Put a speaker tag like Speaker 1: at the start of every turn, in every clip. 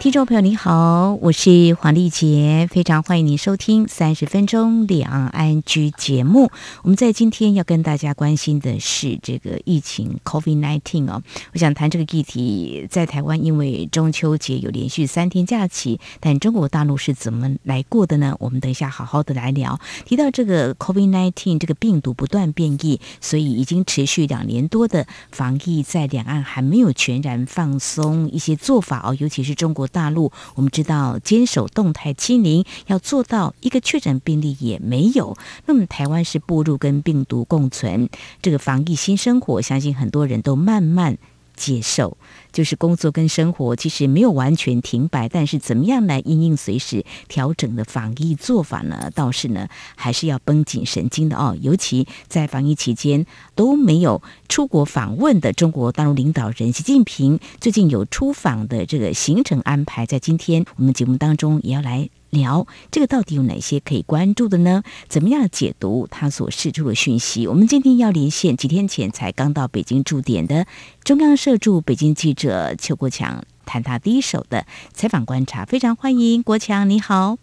Speaker 1: 听众朋友，你好，我是黄丽杰，非常欢迎您收听三十分钟两岸居节目。我们在今天要跟大家关心的是这个疫情 COVID-19 哦，我想谈这个议题，在台湾因为中秋节有连续三天假期，但中国大陆是怎么来过的呢？我们等一下好好的来聊。提到这个 COVID-19 这个病毒不断变异，所以已经持续两年多的防疫在两岸还没有全然放松一些做法哦，尤其是中国。大陆，我们知道坚守动态清零，要做到一个确诊病例也没有。那么台湾是步入跟病毒共存这个防疫新生活，相信很多人都慢慢接受。就是工作跟生活其实没有完全停摆，但是怎么样来应应随时调整的防疫做法呢？倒是呢还是要绷紧神经的哦。尤其在防疫期间都没有出国访问的中国大陆领导人习近平，最近有出访的这个行程安排，在今天我们节目当中也要来聊这个到底有哪些可以关注的呢？怎么样解读他所释出的讯息？我们今天要连线几天前才刚到北京驻点的中央社驻北京记者。者邱国强谈他第一手的采访观察，非常欢迎国强，你好。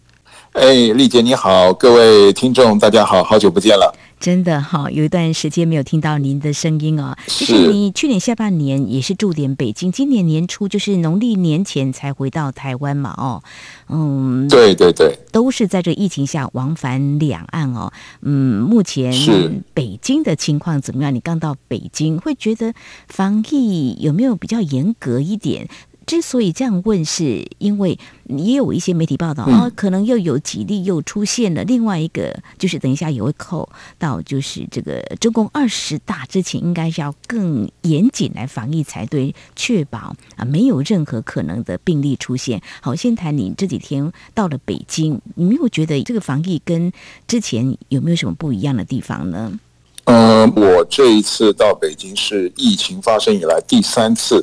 Speaker 2: 哎，丽姐你好，各位听众大家好，好久不见了。
Speaker 1: 真的哈，有一段时间没有听到您的声音哦。其实你去年下半年也是驻点北京，今年年初就是农历年前才回到台湾嘛哦。嗯，
Speaker 2: 对对对，
Speaker 1: 都是在这疫情下往返两岸哦。嗯，目前北京的情况怎么样？你刚到北京，会觉得防疫有没有比较严格一点？之所以这样问，是因为也有一些媒体报道啊、哦，可能又有几例又出现了。另外一个就是等一下也会扣到，就是这个中共二十大之前，应该是要更严谨来防疫才对，确保啊没有任何可能的病例出现。好，先谈你这几天到了北京，你没有觉得这个防疫跟之前有没有什么不一样的地方呢？
Speaker 2: 嗯、呃，我这一次到北京是疫情发生以来第三次。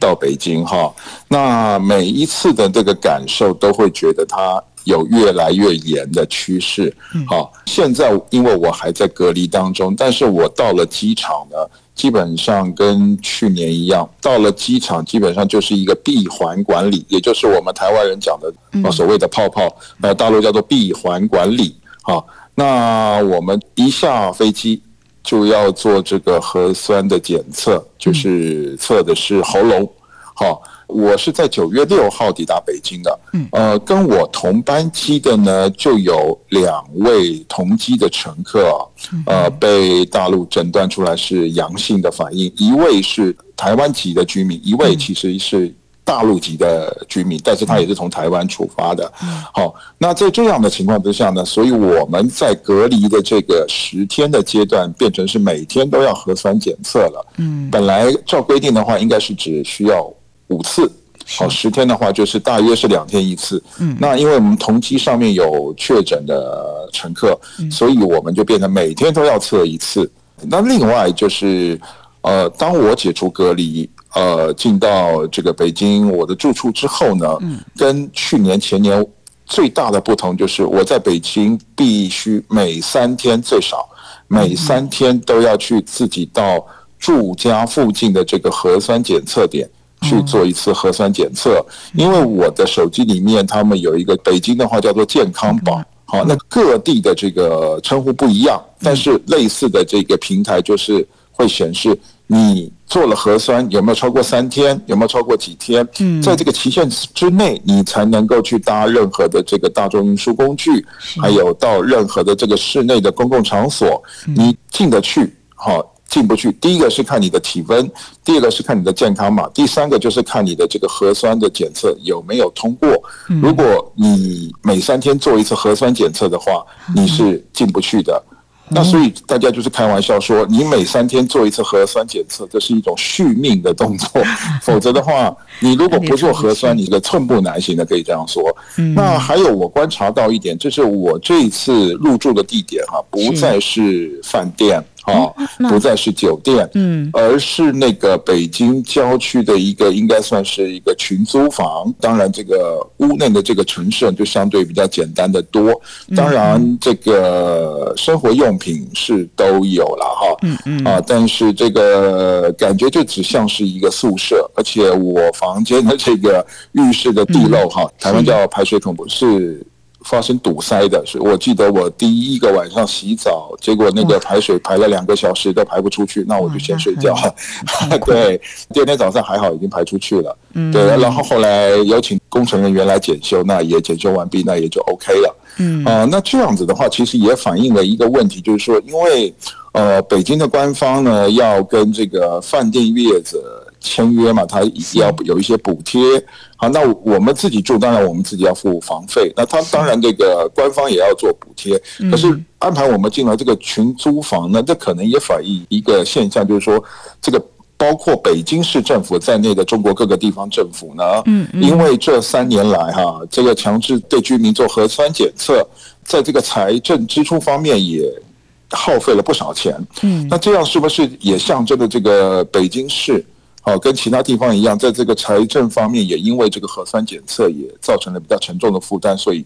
Speaker 2: 到北京哈，那每一次的这个感受都会觉得它有越来越严的趋势。好，现在因为我还在隔离当中，但是我到了机场呢，基本上跟去年一样，到了机场基本上就是一个闭环管理，也就是我们台湾人讲的所谓的泡泡，呃，大陆叫做闭环管理。好，那我们一下飞机。就要做这个核酸的检测，就是测的是喉咙。好，我是在九月六号抵达北京的。呃，跟我同班机的呢，就有两位同机的乘客，呃，被大陆诊断出来是阳性的反应，一位是台湾籍的居民，一位其实是。大陆籍的居民，但是他也是从台湾出发的。好，那在这样的情况之下呢，所以我们在隔离的这个十天的阶段，变成是每天都要核酸检测了。嗯，本来照规定的话，应该是只需要五次。好，十天的话就是大约是两天一次。嗯，那因为我们同机上面有确诊的乘客，所以我们就变成每天都要测一次。那另外就是，呃，当我解除隔离。呃，进到这个北京我的住处之后呢，跟去年前年最大的不同就是，我在北京必须每三天最少每三天都要去自己到住家附近的这个核酸检测点去做一次核酸检测，因为我的手机里面他们有一个北京的话叫做健康宝，好，那各地的这个称呼不一样，但是类似的这个平台就是会显示。你做了核酸有没有超过三天？有没有超过几天？嗯在这个期限之内，你才能够去搭任何的这个大众运输工具，还有到任何的这个室内的公共场所，你进得去，好，进不去。第一个是看你的体温，第二个是看你的健康码，第三个就是看你的这个核酸的检测有没有通过。如果你每三天做一次核酸检测的话，你是进不去的。那所以大家就是开玩笑说，你每三天做一次核酸检测，这是一种续命的动作。否则的话，你如果不做核酸，你这个寸步难行的，可以这样说。那还有我观察到一点，就是我这一次入住的地点哈，不再是饭店。哦，不再是酒店，嗯，而是那个北京郊区的一个应该算是一个群租房。当然，这个屋内的这个陈设就相对比较简单的多。当然，这个生活用品是都有了哈，嗯嗯啊，但是这个感觉就只像是一个宿舍，而且我房间的这个浴室的地漏哈，台湾叫排水孔不是。发生堵塞的是，我记得我第一个晚上洗澡，结果那个排水排了两个小时都排不出去，那我就先睡觉。对，第二天早上还好，已经排出去了。嗯，对，然后后来有请工程人员来检修，那也检修完毕，那也就 OK 了。嗯啊，那这样子的话，其实也反映了一个问题，就是说，因为呃，北京的官方呢要跟这个饭店业者。签约嘛，他要有一些补贴。好，那我们自己住，当然我们自己要付房费。那他当然这个官方也要做补贴。可是安排我们进来这个群租房呢，这可能也反映一个现象，就是说，这个包括北京市政府在内的中国各个地方政府呢，嗯，因为这三年来哈，这个强制对居民做核酸检测，在这个财政支出方面也耗费了不少钱。嗯，那这样是不是也象征着这个北京市？哦，跟其他地方一样，在这个财政方面，也因为这个核酸检测也造成了比较沉重的负担，所以，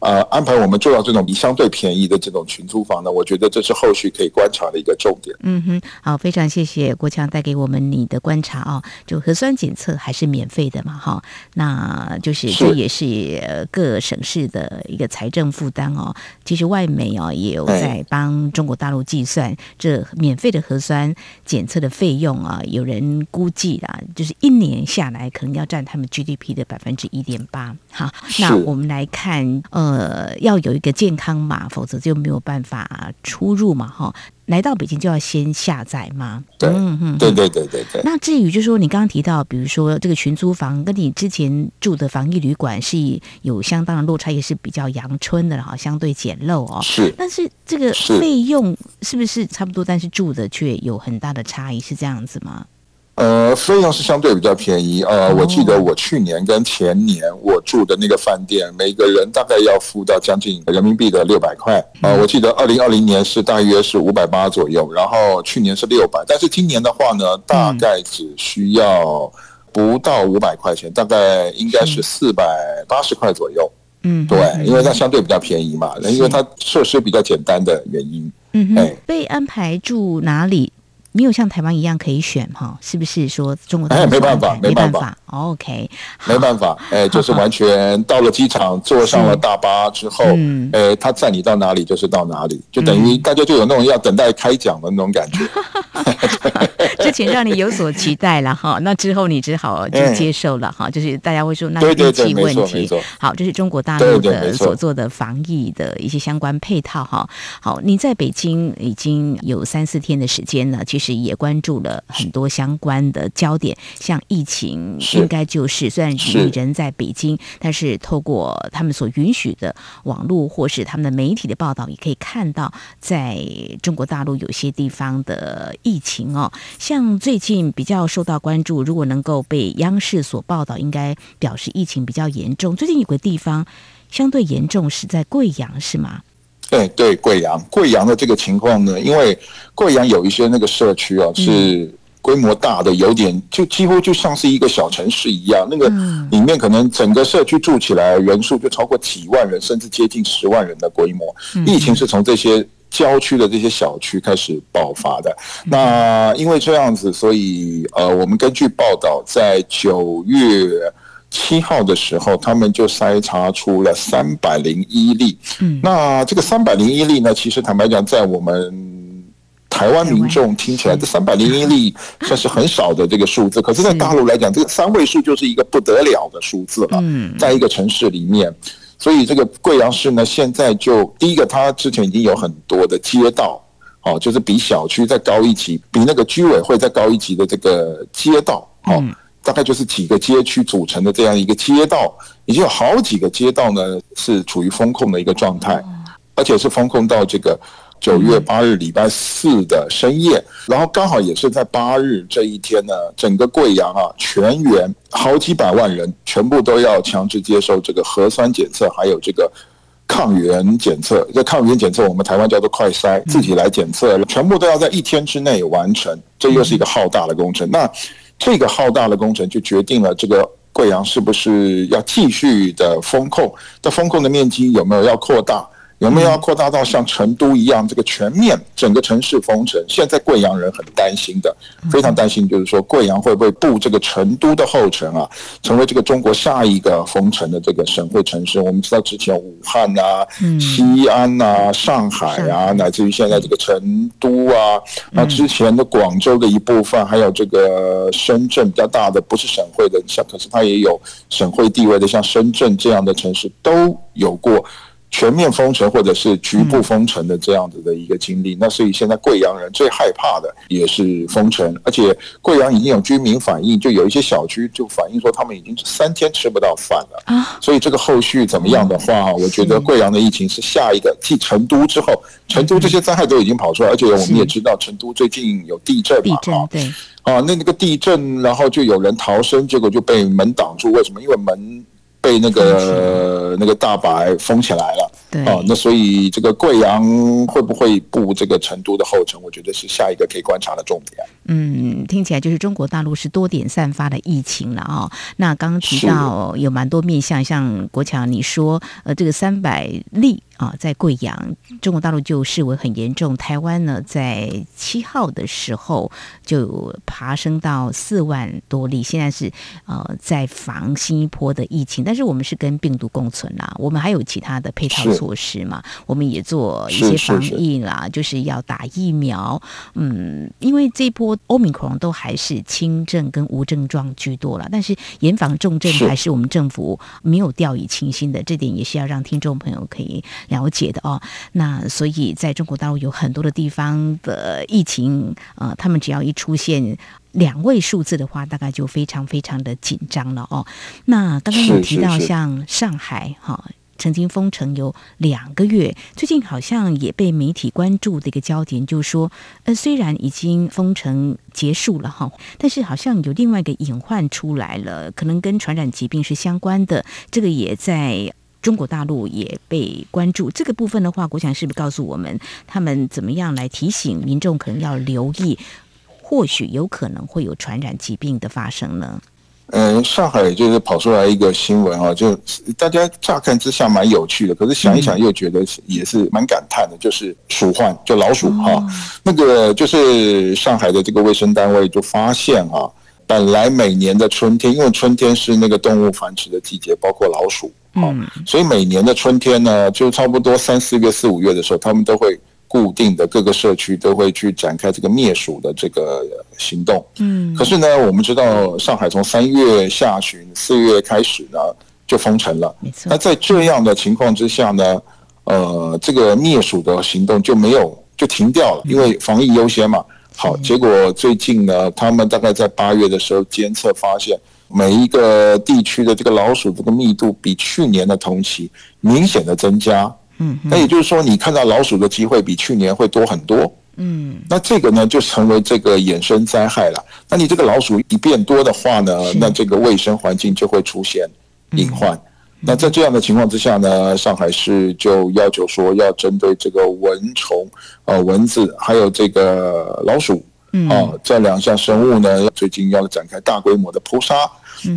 Speaker 2: 呃，安排我们做到这种相对便宜的这种群租房呢，我觉得这是后续可以观察的一个重点。
Speaker 1: 嗯哼，好，非常谢谢国强带给我们你的观察啊，就核酸检测还是免费的嘛，哈，那就是这也是各省市的一个财政负担哦。其实外媒哦也有在帮中国大陆计算这免费的核酸检测的费用啊，有人估计。记啦，就是一年下来可能要占他们 GDP 的百分之一点八。好，那我们来看，呃，要有一个健康码，否则就没有办法出入嘛。哈，来到北京就要先下载吗？
Speaker 2: 对，嗯嗯，对对对对对。
Speaker 1: 那至于就是说，你刚刚提到，比如说这个群租房，跟你之前住的防疫旅馆是有相当的落差，也是比较阳春的哈，相对简陋哦。
Speaker 2: 是，
Speaker 1: 但是这个费用是不是差不多？但是住的却有很大的差异，是这样子吗？
Speaker 2: 呃，费用是相对比较便宜。呃，我记得我去年跟前年我住的那个饭店，每个人大概要付到将近人民币的六百块。呃，我记得二零二零年是大约是五百八左右，然后去年是六百，但是今年的话呢，大概只需要不到五百块钱，大概应该是四百八十块左右。嗯，对，因为它相对比较便宜嘛，因为它设施比较简单的原因。嗯，
Speaker 1: 哼，被安排住哪里？没有像台湾一样可以选哈，是不是说中国大陆？哎，
Speaker 2: 没办法，没办法。
Speaker 1: OK，
Speaker 2: 没办法，哎，就是完全到了机场，坐上了大巴之后，哎，他载你到哪里就是到哪里，就等于大家就有那种要等待开奖的那种感觉。
Speaker 1: 之前让你有所期待了哈，那之后你只好就接受了哈，就是大家会说那是运气问题。好，这是中国大陆的所做的防疫的一些相关配套哈。好，你在北京已经有三四天的时间了，其实也关注了很多相关的焦点，像疫情。应该就是，虽然你人在北京，但是透过他们所允许的网络或是他们的媒体的报道，也可以看到在中国大陆有些地方的疫情哦。像最近比较受到关注，如果能够被央视所报道，应该表示疫情比较严重。最近有个地方相对严重，是在贵阳，是吗？
Speaker 2: 对对，贵阳，贵阳的这个情况呢，因为贵阳有一些那个社区啊是。嗯规模大的有点，就几乎就像是一个小城市一样。那个里面可能整个社区住起来人数就超过几万人，甚至接近十万人的规模。疫情是从这些郊区的这些小区开始爆发的。那因为这样子，所以呃，我们根据报道，在九月七号的时候，他们就筛查出了三百零一例。那这个三百零一例呢，其实坦白讲，在我们台湾民众听起来，这三百零一例 算是很少的这个数字，可是，在大陆来讲，这个三位数就是一个不得了的数字了。嗯在一个城市里面，所以这个贵阳市呢，现在就第一个，它之前已经有很多的街道，哦，就是比小区再高一级，比那个居委会再高一级的这个街道，哦，大概就是几个街区组成的这样一个街道，已经有好几个街道呢是处于封控的一个状态，而且是封控到这个。九月八日礼拜四的深夜，然后刚好也是在八日这一天呢，整个贵阳啊，全员好几百万人全部都要强制接受这个核酸检测，还有这个抗原检测，这抗原检测我们台湾叫做快筛，自己来检测，全部都要在一天之内完成，这又是一个浩大的工程。那这个浩大的工程就决定了这个贵阳是不是要继续的封控，这封控的面积有没有要扩大？有没有要扩大到像成都一样这个全面整个城市封城？现在贵阳人很担心的，非常担心，就是说贵阳会不会步这个成都的后尘啊，成为这个中国下一个封城的这个省会城市？我们知道之前武汉啊、西安啊、上海啊，乃至于现在这个成都啊，那之前的广州的一部分，还有这个深圳比较大的不是省会的，像可是它也有省会地位的，像深圳这样的城市都有过。全面封城或者是局部封城的这样子的一个经历，那所以现在贵阳人最害怕的也是封城，而且贵阳已经有居民反映，就有一些小区就反映说他们已经三天吃不到饭了啊。所以这个后续怎么样的话，我觉得贵阳的疫情是下一个继成都之后，成都这些灾害都已经跑出来，而且我们也知道成都最近有地震嘛，啊，对，啊，那那个地震，然后就有人逃生，结果就被门挡住，为什么？因为门。被那个那个大白封起来了，对，哦，那所以这个贵阳会不会步这个成都的后尘？我觉得是下一个可以观察的重点。
Speaker 1: 嗯，听起来就是中国大陆是多点散发的疫情了啊、哦。那刚刚提到有蛮多面向，像国强你说，呃，这个三百例。啊，在贵阳，中国大陆就视为很严重。台湾呢，在七号的时候就爬升到四万多例，现在是呃在防新一波的疫情，但是我们是跟病毒共存啦，我们还有其他的配套措施嘛，我们也做一些防疫啦，就是要打疫苗。嗯，因为这一波欧米克戎都还是轻症跟无症状居多了，但是严防重症还是我们政府没有掉以轻心的，这点也是要让听众朋友可以。了解的哦，那所以在中国大陆有很多的地方的疫情，呃，他们只要一出现两位数字的话，大概就非常非常的紧张了哦。那刚刚有提到像上海哈，曾经封城有两个月，最近好像也被媒体关注的一个焦点，就是说，呃，虽然已经封城结束了哈，但是好像有另外一个隐患出来了，可能跟传染疾病是相关的，这个也在。中国大陆也被关注这个部分的话，国强是不是告诉我们他们怎么样来提醒民众可能要留意，或许有可能会有传染疾病的发生呢？
Speaker 2: 嗯，上海就是跑出来一个新闻啊，就大家乍看之下蛮有趣的，可是想一想又觉得也是蛮感叹的，就是鼠患，就老鼠哈、哦，那个就是上海的这个卫生单位就发现啊。本来每年的春天，因为春天是那个动物繁殖的季节，包括老鼠，嗯，所以每年的春天呢，就差不多三四月、四五月的时候，他们都会固定的各个社区都会去展开这个灭鼠的这个行动，嗯。可是呢，我们知道上海从三月下旬、四月开始呢就封城了。那在这样的情况之下呢，呃，这个灭鼠的行动就没有就停掉了，因为防疫优先嘛。好，结果最近呢，他们大概在八月的时候监测发现，每一个地区的这个老鼠这个密度比去年的同期明显的增加。嗯，那也就是说，你看到老鼠的机会比去年会多很多。嗯，那这个呢，就成为这个衍生灾害了。那你这个老鼠一变多的话呢，那这个卫生环境就会出现隐患。那在这样的情况之下呢，上海市就要求说要针对这个蚊虫、呃蚊子，还有这个老鼠，啊这两项生物呢，最近要展开大规模的扑杀，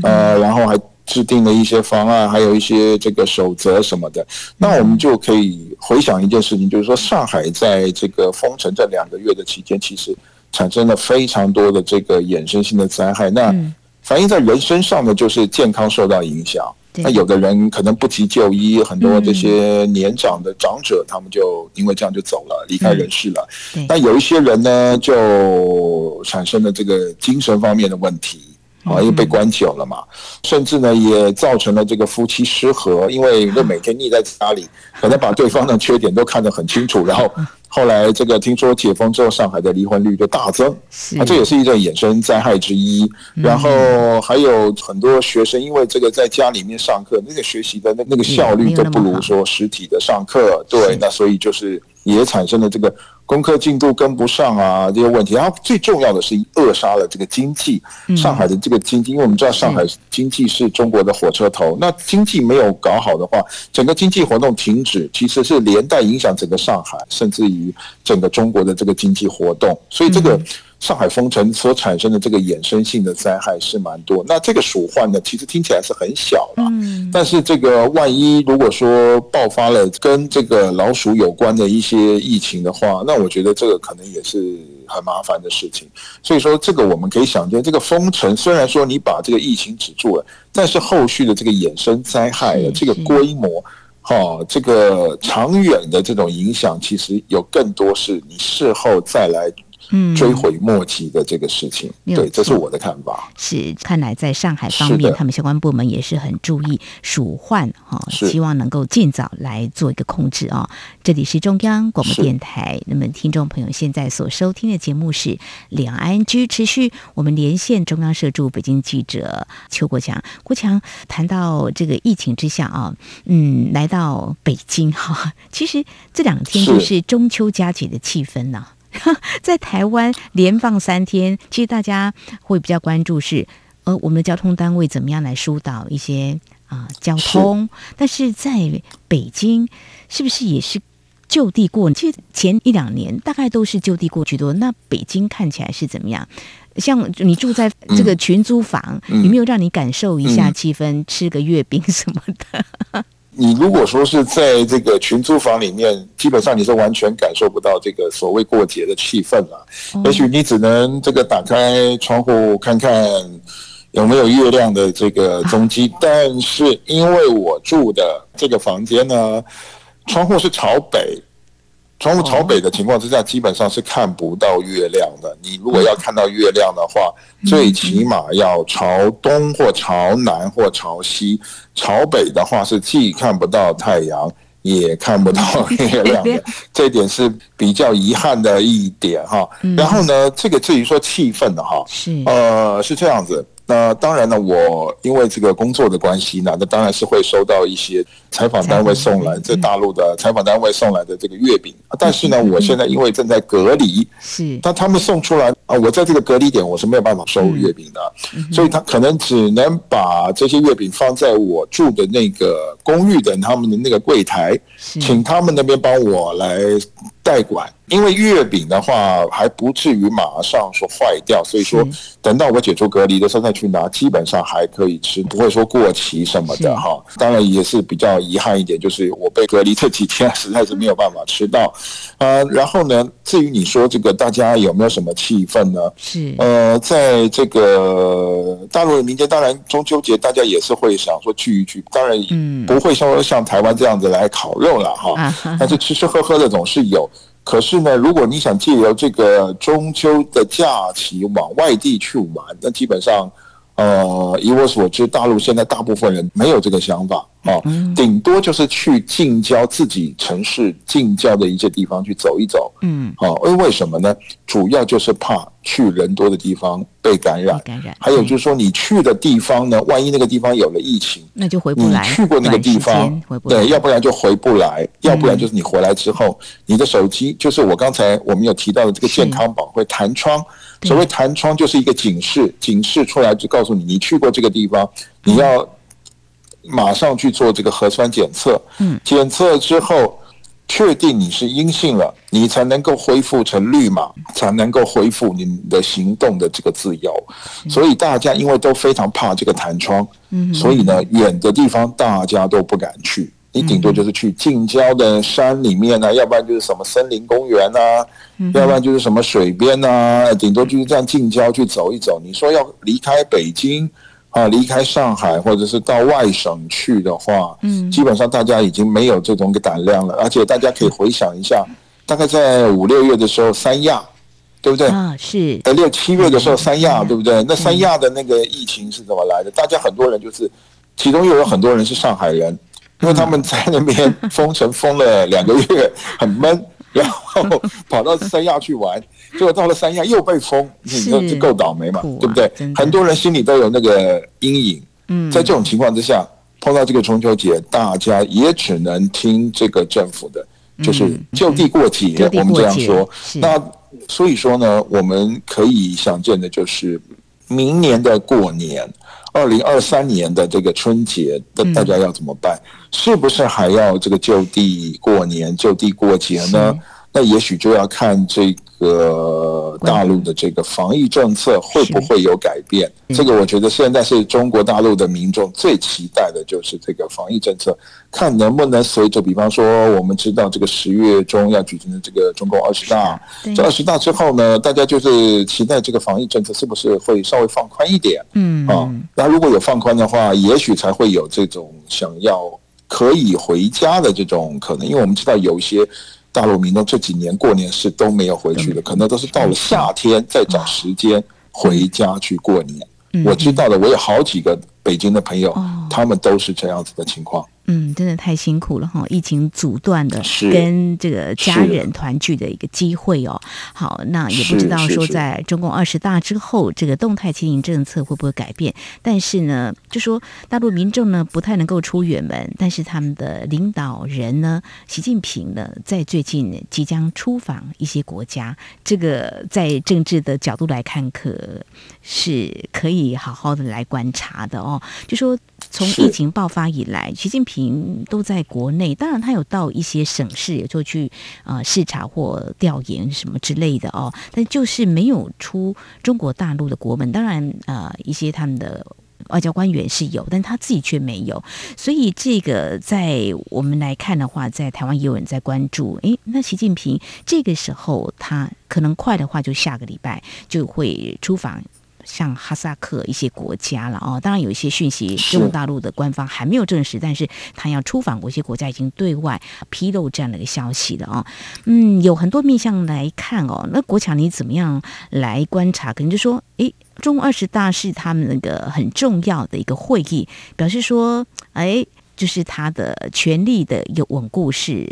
Speaker 2: 呃，然后还制定了一些方案，还有一些这个守则什么的。那我们就可以回想一件事情，就是说上海在这个封城这两个月的期间，其实产生了非常多的这个衍生性的灾害。那反映在人身上呢，就是健康受到影响。那有的人可能不急就医，很多这些年长的长者，他们就因为这样就走了，离开人世了。那有一些人呢，就产生了这个精神方面的问题啊，因为被关久了嘛，甚至呢也造成了这个夫妻失和，因为就每天腻在家里，可能把对方的缺点都看得很清楚，然后。后来这个听说解封之后，上海的离婚率就大增，那这也是一个衍生灾害之一。然后还有很多学生因为这个在家里面上课，那个学习的那那个效率都不如说实体的上课。对，那所以就是也产生了这个功课进度跟不上啊这些问题。然后最重要的是扼杀了这个经济，上海的这个经济，因为我们知道上海经济是中国的火车头，那经济没有搞好的话，整个经济活动停止，其实是连带影响整个上海，甚至于整个中国的这个经济活动。所以这个。上海封城所产生的这个衍生性的灾害是蛮多，那这个鼠患呢，其实听起来是很小了，嗯，但是这个万一如果说爆发了跟这个老鼠有关的一些疫情的话，那我觉得这个可能也是很麻烦的事情。所以说，这个我们可以想见，这个封城虽然说你把这个疫情止住了，但是后续的这个衍生灾害的这个规模，哈，这个长远的这种影响，其实有更多是你事后再来。嗯，追悔莫及的这个事情，对，这是我的看法。
Speaker 1: 是，看来在上海方面，他们相关部门也是很注意鼠患哈，希望能够尽早来做一个控制啊。这里是中央广播电台，那么听众朋友现在所收听的节目是两岸 ING 持续，我们连线中央社驻北京记者邱国强。国强谈到这个疫情之下啊，嗯，来到北京哈，其实这两天就是中秋佳节的气氛呐。在台湾连放三天，其实大家会比较关注是，呃，我们的交通单位怎么样来疏导一些啊、呃、交通？是但是在北京，是不是也是就地过？其实前一两年大概都是就地过居多。那北京看起来是怎么样？像你住在这个群租房，嗯、有没有让你感受一下气氛，嗯、吃个月饼什么的？
Speaker 2: 你如果说是在这个群租房里面，基本上你是完全感受不到这个所谓过节的气氛了。也许你只能这个打开窗户看看有没有月亮的这个踪迹，但是因为我住的这个房间呢，窗户是朝北。窗户朝北的情况之下，基本上是看不到月亮的。你如果要看到月亮的话，最起码要朝东或朝南或朝西。朝北的话是既看不到太阳，也看不到月亮的。这一点是比较遗憾的一点哈。然后呢，这个至于说气氛的哈，是呃是这样子。那当然呢，我因为这个工作的关系呢，那当然是会收到一些采访单位送来，在大陆的采访单位送来的这个月饼。但是呢，我现在因为正在隔离，是，但他们送出来啊，我在这个隔离点，我是没有办法收月饼的，所以他可能只能把这些月饼放在我住的那个公寓的他们的那个柜台，请他们那边帮我来代管。因为月饼的话还不至于马上说坏掉，所以说等到我解除隔离的时候再去拿，基本上还可以吃，不会说过期什么的哈。当然也是比较遗憾一点，就是我被隔离这几天实在是没有办法吃到。呃，然后呢，至于你说这个大家有没有什么气氛呢？是呃，在这个大陆的民间，当然中秋节大家也是会想说聚一聚，当然不会说像台湾这样子来烤肉了哈，但是吃吃喝喝的总是有。可是呢，如果你想借由这个中秋的假期往外地去玩，那基本上，呃，以我所知，大陆现在大部分人没有这个想法。啊，顶多就是去近郊自己城市近郊的一些地方去走一走，嗯，哦，因为为什么呢？主要就是怕去人多的地方被感染，感染。还有就是说，你去的地方呢，万一那个地方有了疫情，
Speaker 1: 那就回不来。
Speaker 2: 你去过那个地方，对，要不然就回不来，要不然就是你回来之后，你的手机就是我刚才我们有提到的这个健康宝会弹窗。所谓弹窗就是一个警示，警示出来就告诉你，你去过这个地方，你要马上去做这个核酸检测。嗯，检测之后确定你是阴性了，你才能够恢复成绿码，才能够恢复你的行动的这个自由。所以大家因为都非常怕这个弹窗，嗯所以呢，远的地方大家都不敢去。你顶多就是去近郊的山里面呢、啊，要不然就是什么森林公园啊，要不然就是什么水边啊，顶多就是这样近郊去走一走。你说要离开北京啊，离开上海，或者是到外省去的话，嗯，基本上大家已经没有这种个胆量了。而且大家可以回想一下，大概在五六月的时候，三亚，对不对？啊，是。呃，六七月的时候，三亚，对不对？那三亚的那个疫情是怎么来的？大家很多人就是，其中又有很多人是上海人。因为他们在那边封城封了两个月，很闷，然后跑到三亚去玩，结果到了三亚又被封，你说这够倒霉嘛，对不对？很多人心里都有那个阴影。嗯，在这种情况之下，碰到这个中秋节，大家也只能听这个政府的，就是就地过节，我们这样说。那所以说呢，我们可以想见的就是明年的过年，二零二三年的这个春节，那大家要怎么办？是不是还要这个就地过年、就地过节呢？那也许就要看这个大陆的这个防疫政策会不会有改变。这个我觉得现在是中国大陆的民众最期待的就是这个防疫政策，看能不能随着，比方说我们知道这个十月中要举行的这个中共二十大，这二十大之后呢，大家就是期待这个防疫政策是不是会稍微放宽一点？嗯啊，那如果有放宽的话，也许才会有这种想要可以回家的这种可能，因为我们知道有一些。大陆民众这几年过年是都没有回去的，可能都是到了夏天再找时间回家去过年。我知道的，我有好几个北京的朋友，他们都是这样子的情况。
Speaker 1: 嗯，真的太辛苦了哈！疫情阻断的跟这个家人团聚的一个机会哦。好，那也不知道说在中共二十大之后，这个动态清零政策会不会改变？但是呢，就说大陆民众呢不太能够出远门，但是他们的领导人呢，习近平呢，在最近即将出访一些国家，这个在政治的角度来看，可是可以好好的来观察的哦。就说从疫情爆发以来，习近平。平都在国内，当然他有到一些省市，也就去呃视察或调研什么之类的哦，但就是没有出中国大陆的国门。当然呃一些他们的外交官员是有，但他自己却没有。所以这个在我们来看的话，在台湾也有人在关注。诶，那习近平这个时候他可能快的话，就下个礼拜就会出访。像哈萨克一些国家了哦，当然有一些讯息，中国大陆的官方还没有证实，但是他要出访某些国家，已经对外披露这样的一个消息了哦。嗯，有很多面向来看哦，那国强你怎么样来观察？可能就说，诶，中共二十大是他们那个很重要的一个会议，表示说，诶，就是他的权力的一个稳固是。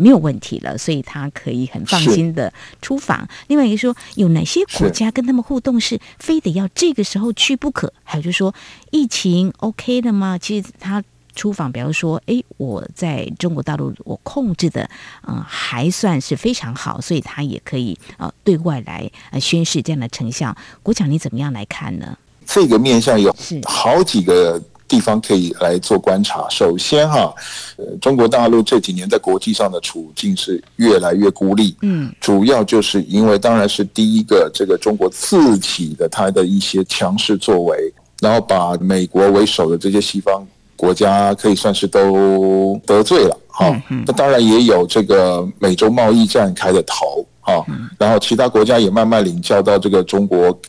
Speaker 1: 没有问题了，所以他可以很放心的出访。另外一个说，有哪些国家跟他们互动是非得要这个时候去不可？还有就是说，疫情 OK 的吗？其实他出访，比方说，哎，我在中国大陆我控制的，嗯、呃，还算是非常好，所以他也可以呃对外来呃宣示这样的成效。国强，你怎么样来看呢？
Speaker 2: 这个面向有好几个。地方可以来做观察。首先哈，呃，中国大陆这几年在国际上的处境是越来越孤立。嗯，主要就是因为当然是第一个，这个中国自己的它的一些强势作为，然后把美国为首的这些西方国家可以算是都得罪了。哈，那当然也有这个美洲贸易战开的头。哈，然后其他国家也慢慢领教到这个中国。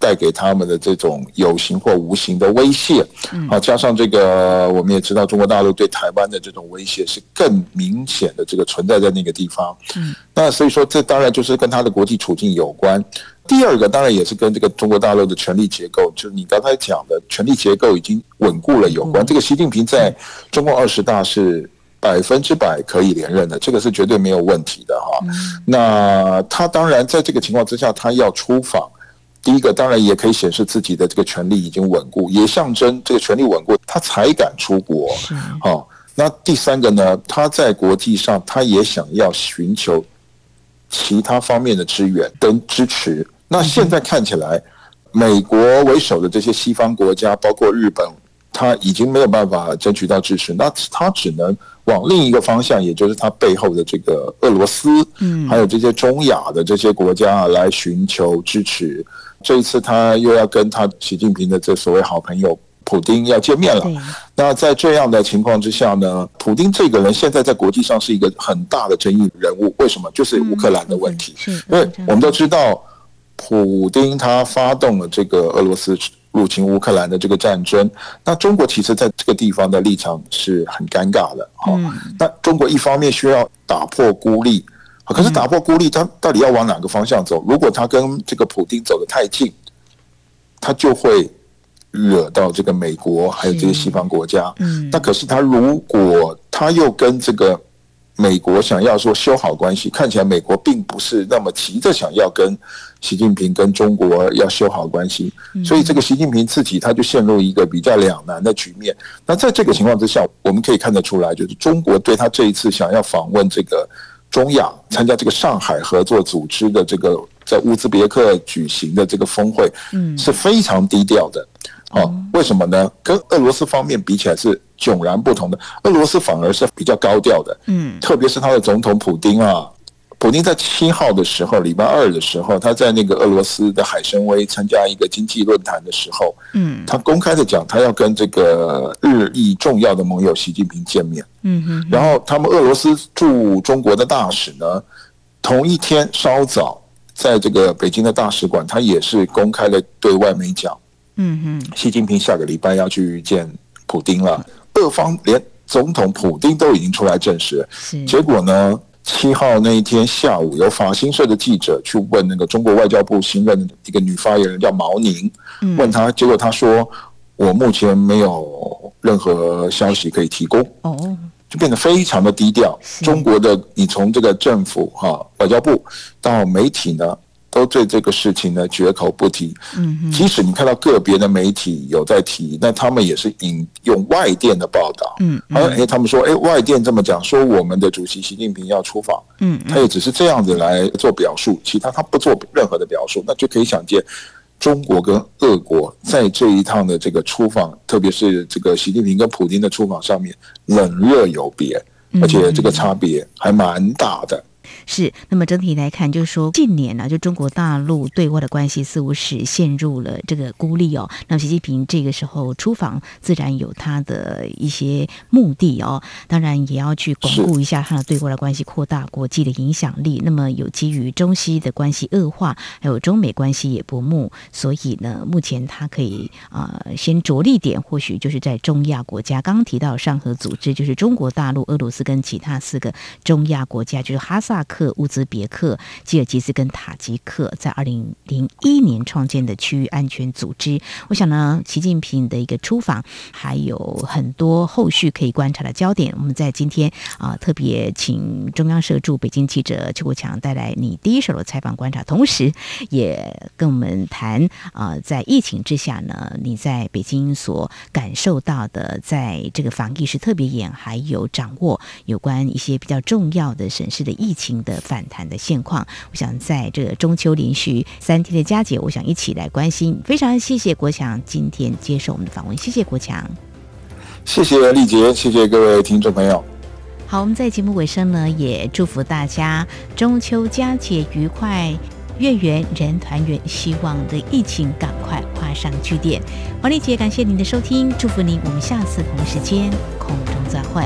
Speaker 2: 带给他们的这种有形或无形的威胁，好，加上这个，我们也知道中国大陆对台湾的这种威胁是更明显的，这个存在在那个地方。嗯，那所以说，这当然就是跟他的国际处境有关。第二个，当然也是跟这个中国大陆的权力结构，就是你刚才讲的权力结构已经稳固了有关。这个习近平在中共二十大是百分之百可以连任的，这个是绝对没有问题的哈。那他当然在这个情况之下，他要出访。第一个当然也可以显示自己的这个权力已经稳固，也象征这个权力稳固，他才敢出国。好，那第三个呢？他在国际上，他也想要寻求其他方面的支援跟支持。那现在看起来，美国为首的这些西方国家，包括日本，他已经没有办法争取到支持，那他只能往另一个方向，也就是他背后的这个俄罗斯，嗯，还有这些中亚的这些国家来寻求支持。这一次他又要跟他习近平的这所谓好朋友普丁要见面了。那在这样的情况之下呢，普丁这个人现在在国际上是一个很大的争议人物。为什么？就是乌克兰的问题。因为我们都知道，普丁他发动了这个俄罗斯入侵乌克兰的这个战争。那中国其实在这个地方的立场是很尴尬的。哈，那中国一方面需要打破孤立。可是打破孤立，他到底要往哪个方向走？如果他跟这个普京走得太近，他就会惹到这个美国还有这些西方国家。嗯，那可是他如果他又跟这个美国想要说修好关系，看起来美国并不是那么急着想要跟习近平跟中国要修好关系，所以这个习近平自己他就陷入一个比较两难的局面。那在这个情况之下，我们可以看得出来，就是中国对他这一次想要访问这个中亚，参加这个上海合作组织的这个在乌兹别克举行的这个峰会，嗯，是非常低调的。哦，为什么呢？跟俄罗斯方面比起来是迥然不同的。俄罗斯反而是比较高调的，嗯，特别是他的总统普京啊，普京在七号的时候，礼拜二的时候，他在那个俄罗斯的海参崴参加一个经济论坛的时候，嗯，他公开的讲，他要跟这个日益重要的盟友习近平见面，嗯哼，然后他们俄罗斯驻中国的大使呢，同一天稍早，在这个北京的大使馆，他也是公开的对外媒讲。嗯哼，习近平下个礼拜要去见普京了，俄方连总统普京都已经出来证实了。结果呢，七号那一天下午，有法新社的记者去问那个中国外交部新任的一个女发言人叫毛宁，问他，结果他说：“我目前没有任何消息可以提供。”哦，就变得非常的低调。中国的，你从这个政府哈外交部到媒体呢，都对这个事情呢绝口不提。嗯，即使你看到个别的媒体有在提，那他们也是引用外电的报道。嗯，而哎，他们说，哎，外电这么讲，说我们的主席习近平要出访。嗯，他也只是这样子来做表述，其他他不做任何的表述，那就可以想见，中国跟俄国在这一趟的这个出访，特别是这个习近平跟普京的出访上面，冷热有别，而且这个差别还蛮大的。
Speaker 1: 是，那么整体来看，就是说近年呢、啊，就中国大陆对外的关系似乎是陷入了这个孤立哦。那么习近平这个时候出访，自然有他的一些目的哦，当然也要去巩固一下他的对外的关系，扩大国际的影响力。那么有基于中西的关系恶化，还有中美关系也不睦，所以呢，目前他可以啊、呃、先着力点，或许就是在中亚国家。刚刚提到上合组织，就是中国大陆、俄罗斯跟其他四个中亚国家，就是哈萨克。乌兹别克、吉尔吉斯跟塔吉克在二零零一年创建的区域安全组织，我想呢，习近平的一个出访还有很多后续可以观察的焦点。我们在今天啊、特别请中央社驻北京记者邱国强带来你第一手的采访观察，同时也跟我们谈啊、在疫情之下呢，你在北京所感受到的，在这个防疫是特别严，还有掌握有关一些比较重要的省市的疫情的。的反弹的现况，我想在这个中秋连续三天的佳节，我想一起来关心。非常谢谢国强今天接受我们的访问，谢谢国强，
Speaker 2: 谢谢丽杰，谢谢各位听众朋友。
Speaker 1: 好，我们在节目尾声呢，也祝福大家中秋佳节愉快，月圆人团圆，希望的疫情赶快画上句点。黄丽姐，感谢您的收听，祝福您，我们下次同一时间空中再会。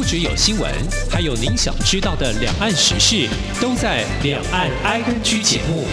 Speaker 3: 不只有新闻，还有您想知道的两岸时事，都在《两岸 ING》节目。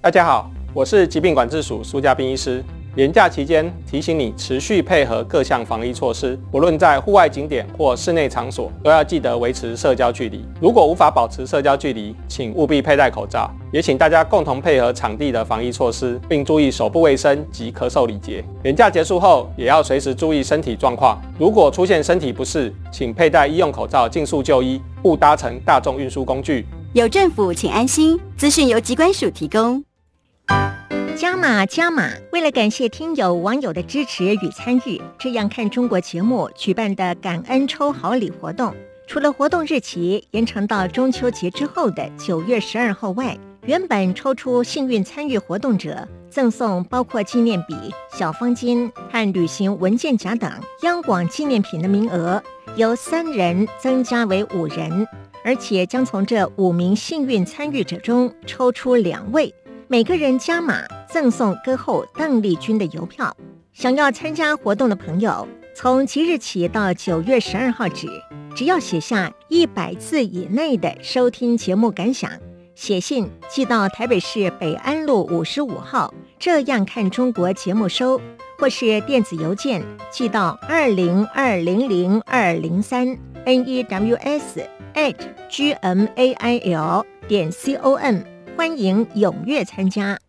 Speaker 4: 大家好，我是疾病管制署苏家斌医师。连假期间，提醒你持续配合各项防疫措施，不论在户外景点或室内场所，都要记得维持社交距离。如果无法保持社交距离，请务必佩戴口罩。也请大家共同配合场地的防疫措施，并注意手部卫生及咳嗽礼节。连假结束后，也要随时注意身体状况。如果出现身体不适，请佩戴医用口罩，尽速就医，勿搭乘大众运输工具。
Speaker 5: 有政府，请安心。资讯由疾管署提供。
Speaker 6: 加码加码！为了感谢听友网友的支持与参与，这样看中国节目举办的感恩抽好礼活动，除了活动日期延长到中秋节之后的九月十二号外，原本抽出幸运参与活动者赠送包括纪念笔、小方巾和旅行文件夹等央广纪念品的名额，由三人增加为五人。而且将从这五名幸运参与者中抽出两位，每个人加码赠送歌后邓丽君的邮票。想要参加活动的朋友，从即日起到九月十二号止，只要写下一百字以内的收听节目感想，写信寄到台北市北安路五十五号，这样看中国节目收，或是电子邮件寄到二零二零零二零三 news at gmail 点 com，欢迎踊跃参加。